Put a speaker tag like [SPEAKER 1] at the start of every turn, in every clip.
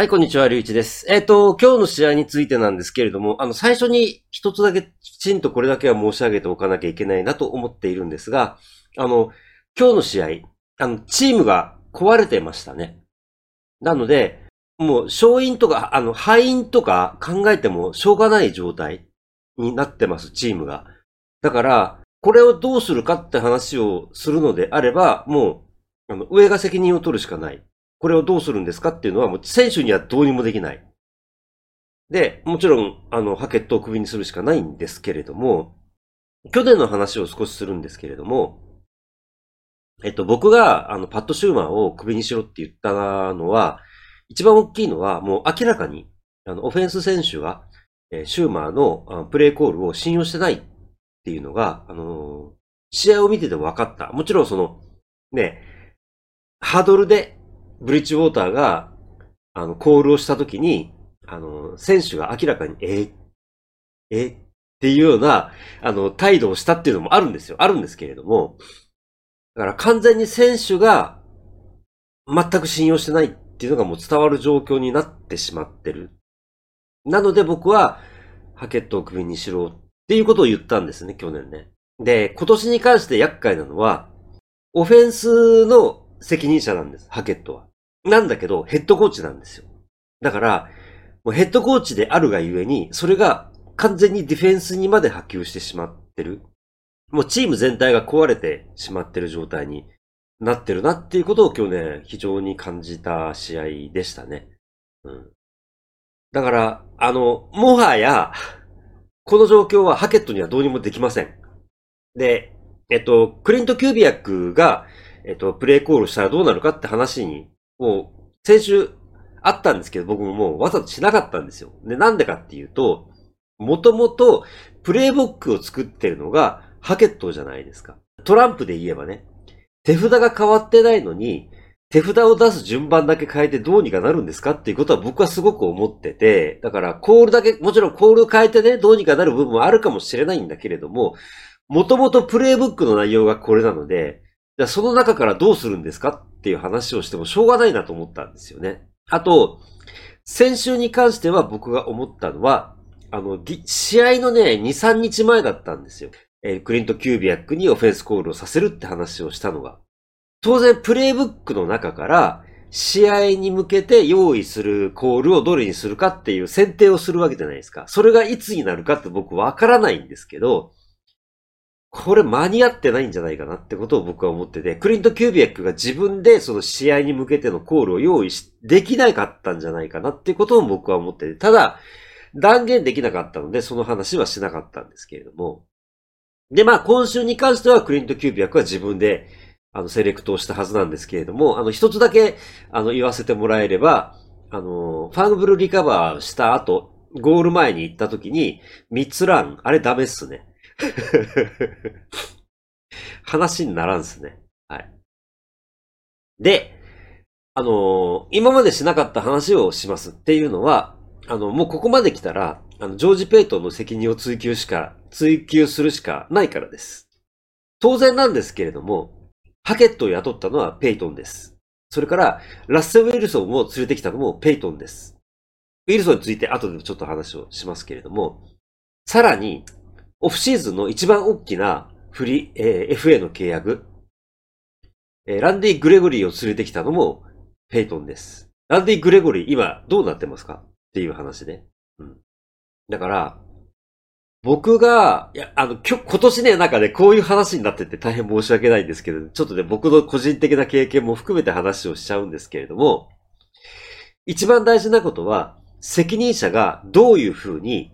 [SPEAKER 1] はい、こんにちは、りゅうちです。えっ、と、今日の試合についてなんですけれども、あの、最初に一つだけきちんとこれだけは申し上げておかなきゃいけないなと思っているんですが、あの、今日の試合、あの、チームが壊れてましたね。なので、もう、勝因とか、あの、敗因とか考えてもしょうがない状態になってます、チームが。だから、これをどうするかって話をするのであれば、もう、あの、上が責任を取るしかない。これをどうするんですかっていうのはもう選手にはどうにもできない。で、もちろん、あの、ハケットをクビにするしかないんですけれども、去年の話を少しするんですけれども、えっと、僕が、あの、パッド・シューマーをクビにしろって言ったのは、一番大きいのは、もう明らかに、あの、オフェンス選手が、えシューマーのプレイコールを信用してないっていうのが、あのー試合を見てても分かった。もちろんその、ね、ハードルでブリッジウォーターが、あの、コールをしたときに、あの、選手が明らかに、ええっていうような、あの、態度をしたっていうのもあるんですよ。あるんですけれども、だから完全に選手が全く信用してないっていうのがもう伝わる状況になってしまってる。なので僕は、ハケットをクビにしろっていうことを言ったんですね、去年ね。で、今年に関して厄介なのは、オフェンスの責任者なんです、ハケットは。なんだけど、ヘッドコーチなんですよ。だから、もうヘッドコーチであるがゆえに、それが完全にディフェンスにまで波及してしまってる。もうチーム全体が壊れてしまってる状態になってるなっていうことを今日ね、非常に感じた試合でしたね。うん。だから、あの、もはや、この状況はハケットにはどうにもできません。で、えっと、クリント・キュービアックが、えっと、プレイコールしたらどうなるかって話に、もう、先週あったんですけど、僕ももうわざとしなかったんですよ。で、なんでかっていうと、もともと、プレイボックを作ってるのが、ハケットじゃないですか。トランプで言えばね、手札が変わってないのに、手札を出す順番だけ変えてどうにかなるんですかっていうことは僕はすごく思ってて、だからコールだけ、もちろんコールを変えてね、どうにかなる部分もあるかもしれないんだけれども、もともとプレイブックの内容がこれなので、じゃあその中からどうするんですかっていう話をしてもしょうがないなと思ったんですよね。あと、先週に関しては僕が思ったのは、あの、試合のね、2、3日前だったんですよ。えークリント・キュービアックにオフェンスコールをさせるって話をしたのが。当然、プレイブックの中から、試合に向けて用意するコールをどれにするかっていう選定をするわけじゃないですか。それがいつになるかって僕わからないんですけど、これ間に合ってないんじゃないかなってことを僕は思ってて、クリント・キュービアックが自分でその試合に向けてのコールを用意し、できなかったんじゃないかなってことを僕は思ってて、ただ、断言できなかったので、その話はしなかったんですけれども。で、まあ、今週に関しては、クリント・キュービアックは自分で、あの、セレクトをしたはずなんですけれども、あの、一つだけ、あの、言わせてもらえれば、あの、ファンブルリカバーした後、ゴール前に行った時に、ミッツラン、あれダメっすね。話にならんすね。はい。で、あの今までしなかった話をしますっていうのは、あの、もうここまで来たら、あの、ジョージ・ペイトンの責任を追求しか、追求するしかないからです。当然なんですけれども、ハケットを雇ったのはペイトンです。それから、ラッセル・ウィルソンを連れてきたのもペイトンです。ウィルソンについて後でちょっと話をしますけれども、さらに、オフシーズンの一番大きなフリー、えー FA の契約、えーランディ・グレゴリーを連れてきたのもペイトンです。ランディ・グレゴリー今どうなってますか？っていう話ね。うん。だから、僕が、いや、あの、きょ、今年ね、なんかね、こういう話になってて大変申し訳ないんですけど、ちょっとね、僕の個人的な経験も含めて話をしちゃうんですけれども、一番大事なことは、責任者がどういうふうに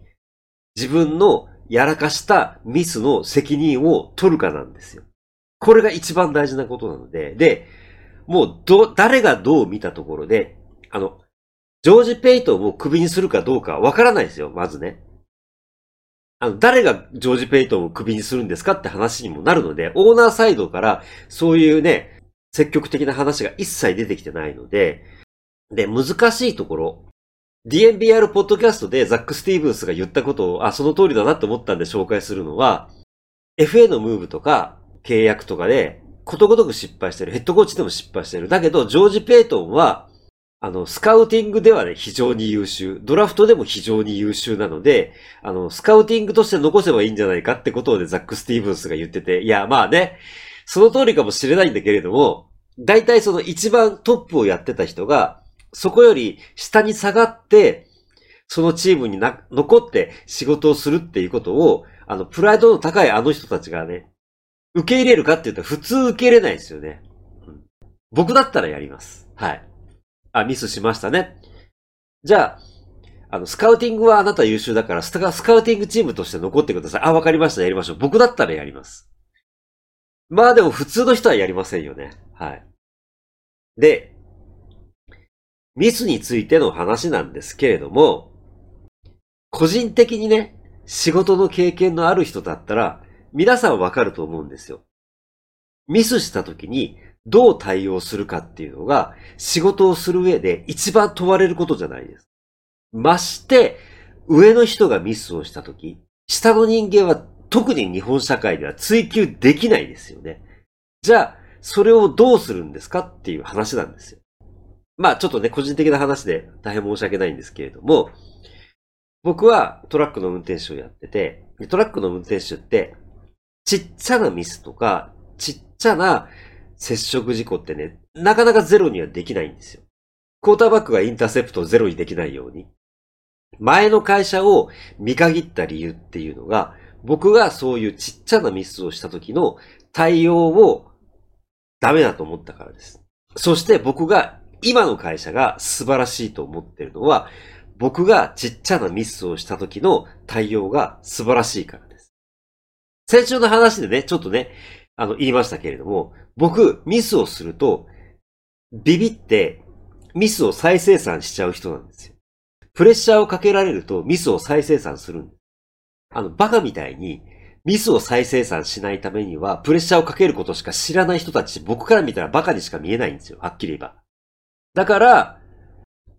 [SPEAKER 1] 自分のやらかしたミスの責任を取るかなんですよ。これが一番大事なことなので、で、もう、ど、誰がどう見たところで、あの、ジョージ・ペイトンをクビにするかどうかわからないですよ、まずね。あの、誰がジョージ・ペイトンをクビにするんですかって話にもなるので、オーナーサイドからそういうね、積極的な話が一切出てきてないので、で、難しいところ、DNBR ポッドキャストでザック・スティーブンスが言ったことを、あ、その通りだなと思ったんで紹介するのは、FA のムーブとか契約とかで、ことごとく失敗してる。ヘッドコーチでも失敗してる。だけど、ジョージ・ペイトンは、あの、スカウティングではね、非常に優秀。ドラフトでも非常に優秀なので、あの、スカウティングとして残せばいいんじゃないかってことをね、ザック・スティーブンスが言ってて、いや、まあね、その通りかもしれないんだけれども、大体その一番トップをやってた人が、そこより下に下がって、そのチームにな、残って仕事をするっていうことを、あの、プライドの高いあの人たちがね、受け入れるかって言ったら普通受け入れないですよね。うん、僕だったらやります。はい。あ、ミスしましたね。じゃあ、あの、スカウティングはあなた優秀だから、スカスカウティングチームとして残ってください。あ、わかりました。やりましょう。僕だったらやります。まあでも普通の人はやりませんよね。はい。で、ミスについての話なんですけれども、個人的にね、仕事の経験のある人だったら、皆さんわかると思うんですよ。ミスした時にどう対応するかっていうのが仕事をする上で一番問われることじゃないです。まして、上の人がミスをした時、下の人間は特に日本社会では追求できないですよね。じゃあ、それをどうするんですかっていう話なんですよ。まあちょっとね、個人的な話で大変申し訳ないんですけれども、僕はトラックの運転手をやってて、トラックの運転手って、ちっちゃなミスとか、ちっちゃな接触事故ってね、なかなかゼロにはできないんですよ。クォーターバックがインターセプトをゼロにできないように。前の会社を見限った理由っていうのが、僕がそういうちっちゃなミスをした時の対応をダメだと思ったからです。そして僕が今の会社が素晴らしいと思ってるのは、僕がちっちゃなミスをした時の対応が素晴らしいからです。先週の話でね、ちょっとね、あの、言いましたけれども、僕、ミスをすると、ビビって、ミスを再生産しちゃう人なんですよ。プレッシャーをかけられるとミスを再生産するんです。あの、バカみたいに、ミスを再生産しないためには、プレッシャーをかけることしか知らない人たち、僕から見たらバカにしか見えないんですよ。はっきり言えば。だから、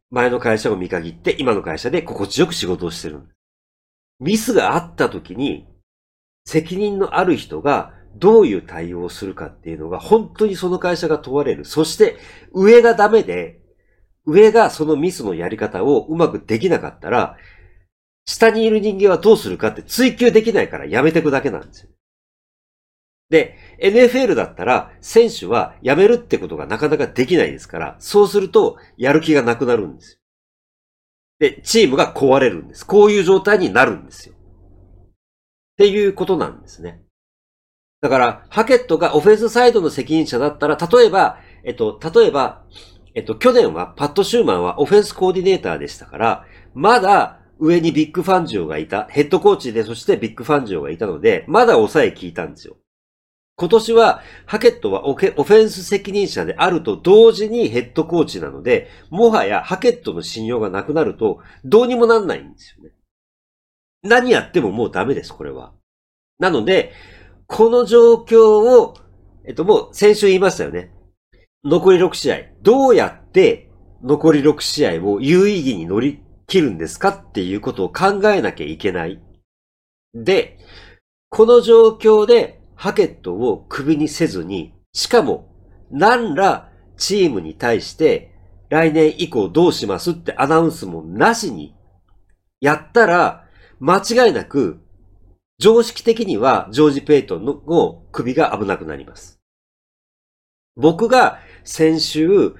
[SPEAKER 1] 前の会社を見限って、今の会社で心地よく仕事をしてるんです。ミスがあった時に、責任のある人がどういう対応をするかっていうのが本当にその会社が問われる。そして上がダメで、上がそのミスのやり方をうまくできなかったら、下にいる人間はどうするかって追求できないからやめてくだけなんですよ。で、NFL だったら選手は辞めるってことがなかなかできないですから、そうするとやる気がなくなるんですよ。で、チームが壊れるんです。こういう状態になるんですよ。っていうことなんですね。だから、ハケットがオフェンスサイドの責任者だったら、例えば、えっと、例えば、えっと、去年はパット・シャーマーはオフェンスコーディネーターでしたから、まだ上にビッグファンジオがいた。ヘッドコーチで、そしてビッグファンジオがいたので、まだ抑え効いたんですよ。今年は、ハケットはオフェンス責任者であると同時にヘッドコーチなので、もはやハケットの信用がなくなると、どうにもなんないんですよね。何やってももうダメです、これは。なので、この状況を、えっと、もう先週言いましたよね。残り6試合。どうやって残り6試合を有意義に乗り切るんですか？っていうことを考えなきゃいけない。で、この状況でハケットを首にせずに、しかも何らチームに対して来年以降どうしますってアナウンスもなしにやったら間違いなく常識的にはジョージ・ペイトンの首が危なくなります。僕が先週、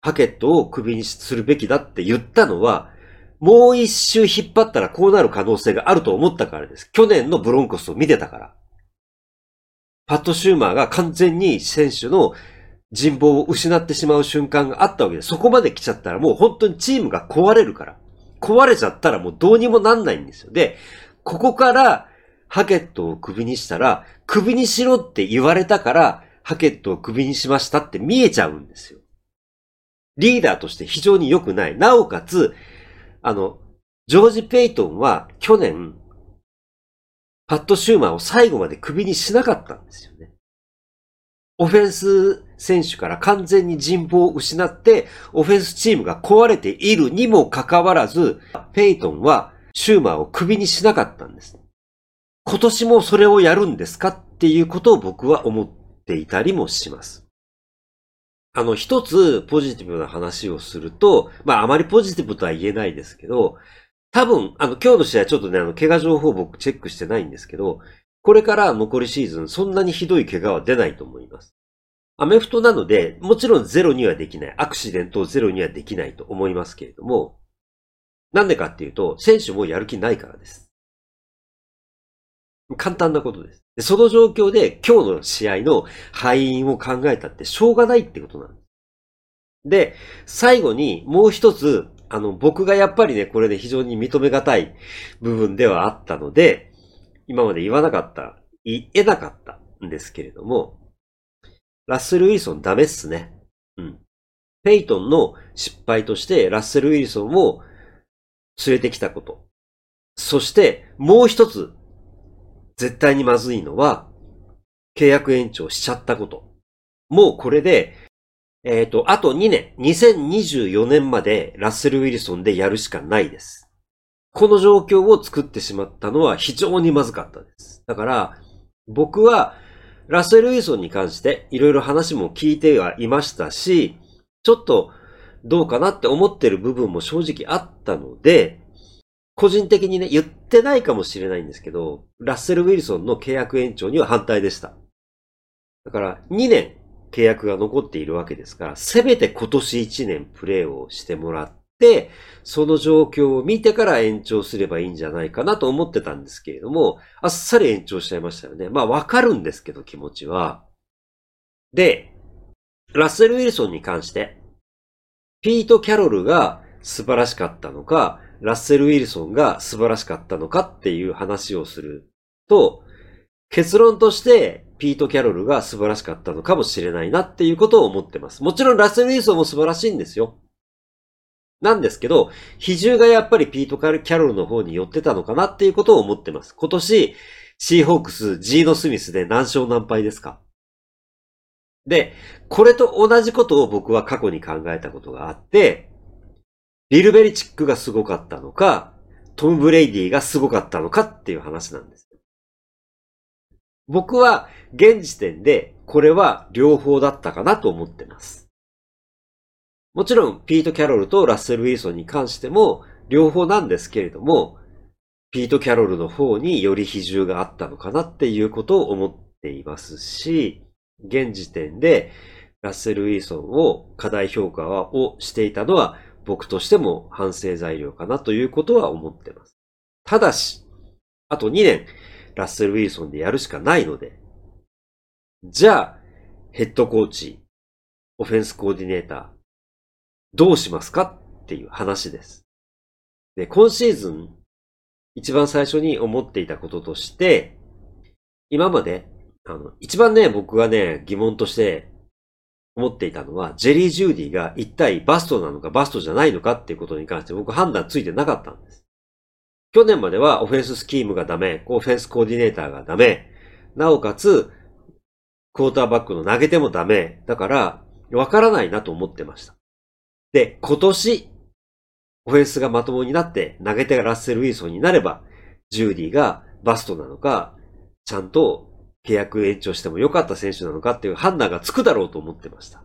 [SPEAKER 1] ハケットを首にするべきだって言ったのは、もう一周引っ張ったらこうなる可能性があると思ったからです。去年のブロンコスを見てたから。パット・シューマーが完全に選手の人望を失ってしまう瞬間があったわけで、そこまで来ちゃったらもう本当にチームが壊れるから。壊れちゃったらもうどうにもなんないんですよ。で、ここからハケットを首にしたら、首にしろって言われたから、ハケットを首にしましたって見えちゃうんですよ。リーダーとして非常に良くない。なおかつ、あの、ジョージ・ペイトンは去年、パット・シューマーを最後まで首にしなかったんですよね。オフェンス選手から完全に人望を失って、オフェンスチームが壊れているにもかかわらず、ペイトンはシューマーを首にしなかったんです。今年もそれをやるんですかっていうことを僕は思っていたりもします。あの、一つポジティブな話をすると、まあ、あまりポジティブとは言えないですけど、多分、あの、今日の試合ちょっとね、あの、怪我情報僕チェックしてないんですけど、これから残りシーズン、そんなにひどい怪我は出ないと思います。アメフトなので、もちろんゼロにはできない。アクシデントをゼロにはできないと思いますけれども、なんでかっていうと、選手もやる気ないからです。簡単なことです。でその状況で今日の試合の敗因を考えたってしょうがないってことなんです。で、最後にもう一つ、あの、僕がやっぱりね、これで非常に認めがたい部分ではあったので、今まで言わなかった、言えなかったんですけれども、ラッセル・ウィルソンダメっすね。うん。ペイトンの失敗としてラッセル・ウィルソンを連れてきたこと。そしてもう一つ絶対にまずいのは契約延長しちゃったこと。もうこれで、えっ、ー、と、あと2年、2024年までラッセル・ウィルソンでやるしかないです。この状況を作ってしまったのは非常にまずかったです。だから、僕はラッセル・ウィルソンに関していろいろ話も聞いてはいましたし、ちょっとどうかなって思ってる部分も正直あったので、個人的にね、言ってないかもしれないんですけど、ラッセル・ウィルソンの契約延長には反対でした。だから2年契約が残っているわけですから、せめて今年1年プレーをしてもらって、その状況を見てから延長すればいいんじゃないかなと思ってたんですけれども、あっさり延長しちゃいましたよね。まあわかるんですけど気持ちは。で、ラッセル・ウィルソンに関して、ピート・キャロルが素晴らしかったのか、ラッセル・ウィルソンが素晴らしかったのかっていう話をすると、結論としてピート・キャロルが素晴らしかったのかもしれないなっていうことを思ってます。もちろんラッセル・ウィルソンも素晴らしいんですよ。なんですけど、比重がやっぱりピート・キャロルの方に寄ってたのかなっていうことを思ってます。今年、シーホークス、ジーノ・スミスで何勝何敗ですか？で、これと同じことを僕は過去に考えたことがあって、ビルベリチックがすごかったのか、トム・ブレイディがすごかったのかっていう話なんです。僕は現時点でこれは両方だったかなと思ってます。もちろんピート・キャロルとラッセル・ウィルソンに関しても両方なんですけれども、ピート・キャロルの方により比重があったのかなっていうことを思っていますし、現時点でラッセル・ウィーソンを過大評価をしていたのは僕としても反省材料かなということは思ってます。ただし、あと2年ラッセル・ウィーソンでやるしかないので、じゃあ、ヘッドコーチ、オフェンスコーディネーター、どうしますかっていう話です。で、今シーズン、一番最初に思っていたこととして、今まであの、一番ね、僕がね、疑問として思っていたのは、ジェリー・ジューディが一体バストなのかバストじゃないのかっていうことに関して僕判断ついてなかったんです。去年まではオフェンススキームがダメ、オフェンスコーディネーターがダメ、なおかつ、クォーターバックの投げてもダメ。だから、わからないなと思ってました。で、今年、オフェンスがまともになって投げ手がラッセル・ウィーソンになれば、ジューディがバストなのか、ちゃんと契約延長しても良かった選手なのかっていう判断がつくだろうと思ってました。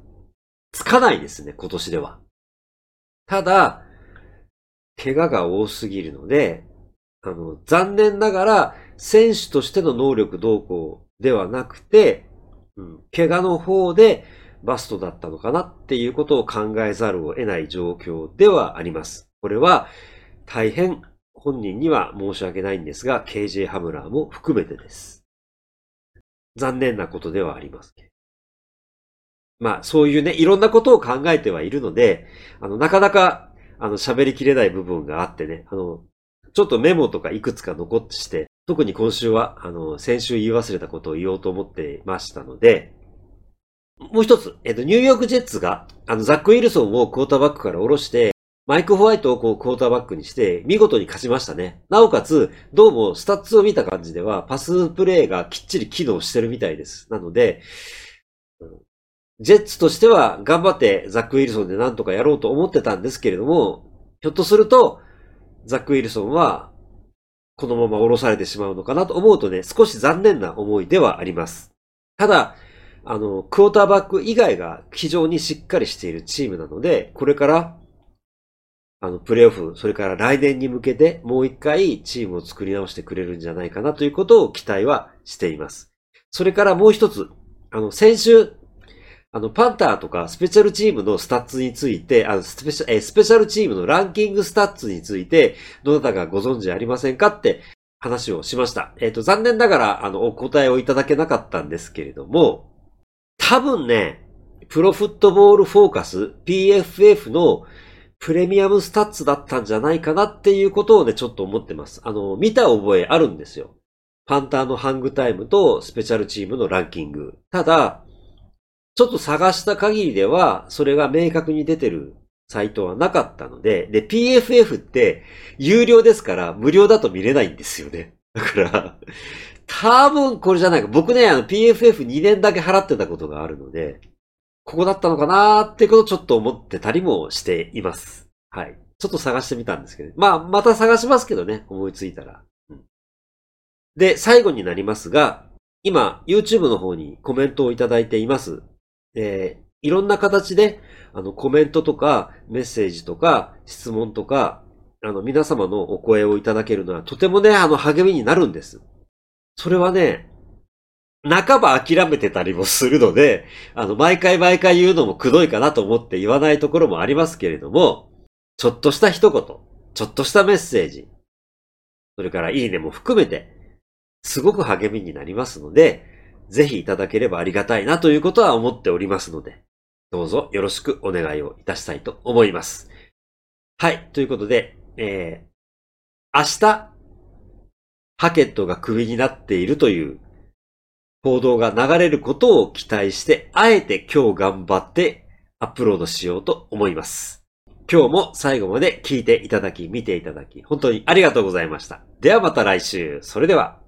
[SPEAKER 1] つかないですね、今年では。ただ、怪我が多すぎるので、あの、残念ながら、選手としての能力動向ではなくて、うん、怪我の方でバストだったのかなっていうことを考えざるを得ない状況ではあります。これは大変本人には申し訳ないんですが、KJ ハムラーも含めてです。残念なことではありますまあ、そういうね、いろんなことを考えてはいるので、あの、なかなか、あの、喋りきれない部分があってね、あの、ちょっとメモとかいくつか残ってして、特に今週は、あの、先週言い忘れたことを言おうと思ってましたので、もう一つ、えっと、ニューヨークジェッツが、あの、ザック・ウィルソンをクォーターバックから下ろして、マイク・ホワイトをこうクォーターバックにして、見事に勝ちましたね。なおかつ、どうもスタッツを見た感じでは、パスプレイがきっちり機能してるみたいです。なので、ジェッツとしては頑張ってザック・ウィルソンでなんとかやろうと思ってたんですけれども、ひょっとすると、ザック・ウィルソンは、このまま降ろされてしまうのかなと思うとね、少し残念な思いではあります。ただ、あの、クォーターバック以外が非常にしっかりしているチームなので、これから、あの、プレイオフ、それから来年に向けてもう一回チームを作り直してくれるんじゃないかなということを期待はしています。それからもう一つ、あの、先週、あの、パンターとかスペシャルチームのスタッツについて、あの、スペシャ、えスペシャルチームのランキングスタッツについて、どなたかご存知ありませんかって話をしました。えっ、ー、と、残念ながら、あの、お答えをいただけなかったんですけれども、多分ね、プロフットボールフォーカス、PFF のプレミアムスタッツだったんじゃないかなっていうことをね、ちょっと思ってます。あの、見た覚えあるんですよ。パンターのハングタイムとスペシャルチームのランキング。ただ、ちょっと探した限りでは、それが明確に出てるサイトはなかったので、で、PFF って有料ですから無料だと見れないんですよね。だから、多分これじゃないか。僕ね、あの PFF2 年だけ払ってたことがあるので、ここだったのかなーってことをちょっと思ってたりもしています。はい。ちょっと探してみたんですけど。まあ、また探しますけどね。思いついたら。うんで、最後になりますが、今、YouTube の方にコメントをいただいています。えー、いろんな形で、あの、コメントとか、メッセージとか、質問とか、あの、皆様のお声をいただけるのは、とてもね、あの、励みになるんです。それはね、半ば諦めてたりもするので、あの、毎回毎回言うのもくどいかなと思って言わないところもありますけれども、ちょっとした一言、ちょっとしたメッセージ、それからいいねも含めて、すごく励みになりますので、ぜひいただければありがたいなということは思っておりますので、どうぞよろしくお願いをいたしたいと思います。はい。ということで、えー、明日、ハケットがクビになっているという報道が流れることを期待して、あえて今日頑張ってアップロードしようと思います。今日も最後まで聞いていただき、見ていただき、本当にありがとうございました。ではまた来週。それでは。